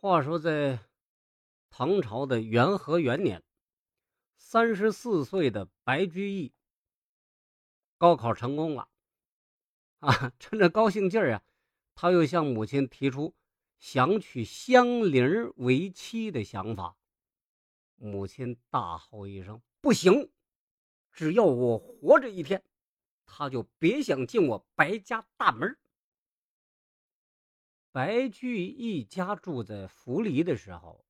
话说，在唐朝的元和元年，三十四岁的白居易高考成功了。啊，趁着高兴劲儿啊，他又向母亲提出想娶香菱为妻的想法。母亲大吼一声：“不行！只要我活着一天，他就别想进我白家大门。”白居易家住在福黎的时候，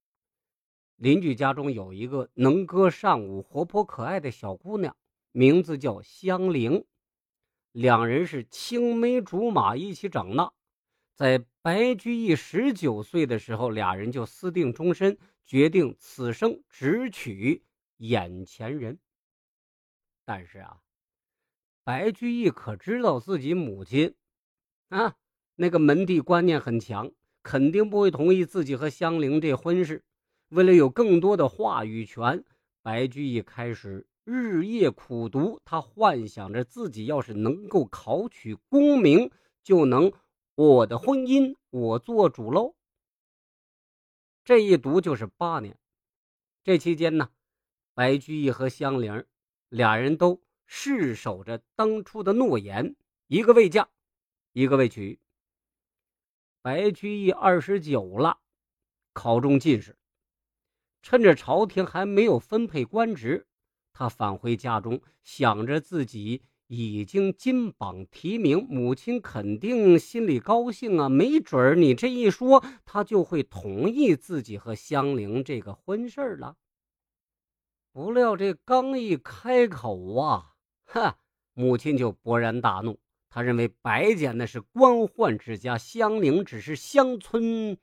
邻居家中有一个能歌善舞、活泼可爱的小姑娘，名字叫香菱。两人是青梅竹马，一起长大。在白居易十九岁的时候，俩人就私定终身，决定此生只娶眼前人。但是啊，白居易可知道自己母亲啊。那个门第观念很强，肯定不会同意自己和香菱这婚事。为了有更多的话语权，白居易开始日夜苦读。他幻想着自己要是能够考取功名，就能我的婚姻我做主喽。这一读就是八年。这期间呢，白居易和香菱俩人都誓守着当初的诺言，一个未嫁，一个未娶。白居易二十九了，考中进士。趁着朝廷还没有分配官职，他返回家中，想着自己已经金榜题名，母亲肯定心里高兴啊。没准儿你这一说，他就会同意自己和香菱这个婚事了。不料这刚一开口啊，哈，母亲就勃然大怒。他认为白家那是官宦之家，香菱只是乡村，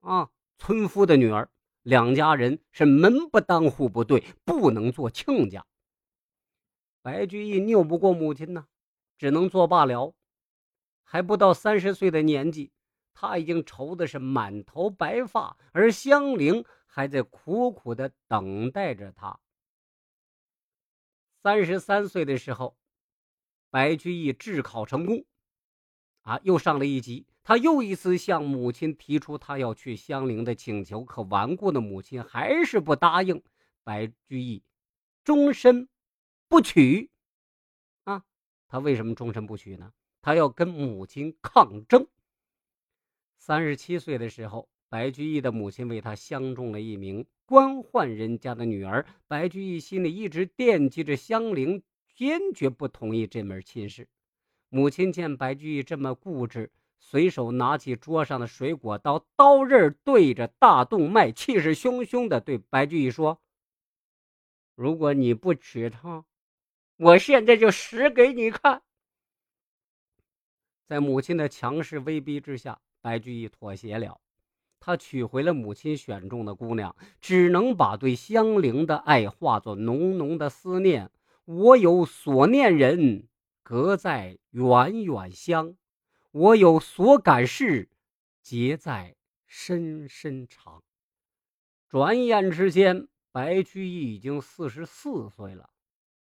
啊，村夫的女儿，两家人是门不当户不对，不能做亲家。白居易拗不过母亲呢，只能作罢了。还不到三十岁的年纪，他已经愁的是满头白发，而香菱还在苦苦的等待着他。三十三岁的时候。白居易制考成功，啊，又上了一级。他又一次向母亲提出他要去香菱的请求，可顽固的母亲还是不答应。白居易终身不娶。啊，他为什么终身不娶呢？他要跟母亲抗争。三十七岁的时候，白居易的母亲为他相中了一名官宦人家的女儿。白居易心里一直惦记着香菱。坚决不同意这门亲事。母亲见白居易这么固执，随手拿起桌上的水果刀，刀刃对着大动脉，气势汹汹地对白居易说：“如果你不娶她，我现在就死给你看。”在母亲的强势威逼之下，白居易妥协了。他娶回了母亲选中的姑娘，只能把对香菱的爱化作浓浓的思念。我有所念人，隔在远远乡；我有所感事，结在深深肠。转眼之间，白居易已经四十四岁了，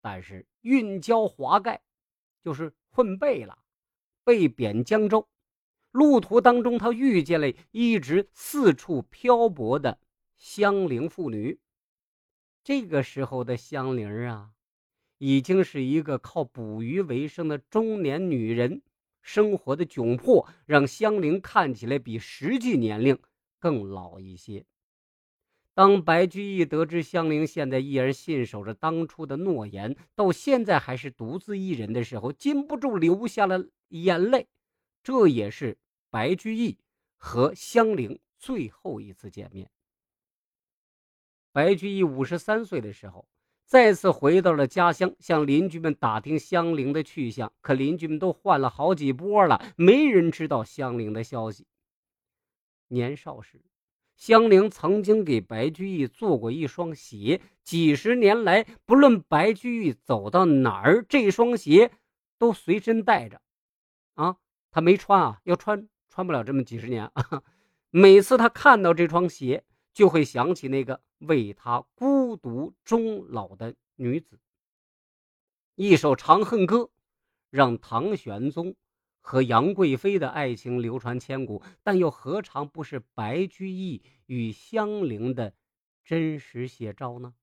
但是运交华盖，就是混背了，被贬江州。路途当中，他遇见了一直四处漂泊的香菱妇女。这个时候的香菱啊。已经是一个靠捕鱼为生的中年女人，生活的窘迫让香菱看起来比实际年龄更老一些。当白居易得知香菱现在依然信守着当初的诺言，到现在还是独自一人的时候，禁不住流下了眼泪。这也是白居易和香菱最后一次见面。白居易五十三岁的时候。再次回到了家乡，向邻居们打听香菱的去向。可邻居们都换了好几波了，没人知道香菱的消息。年少时，香菱曾经给白居易做过一双鞋，几十年来，不论白居易走到哪儿，这双鞋都随身带着。啊，他没穿啊，要穿穿不了这么几十年啊。每次他看到这双鞋。就会想起那个为他孤孤独终老的女子。一首《长恨歌》，让唐玄宗和杨贵妃的爱情流传千古，但又何尝不是白居易与香菱的真实写照呢？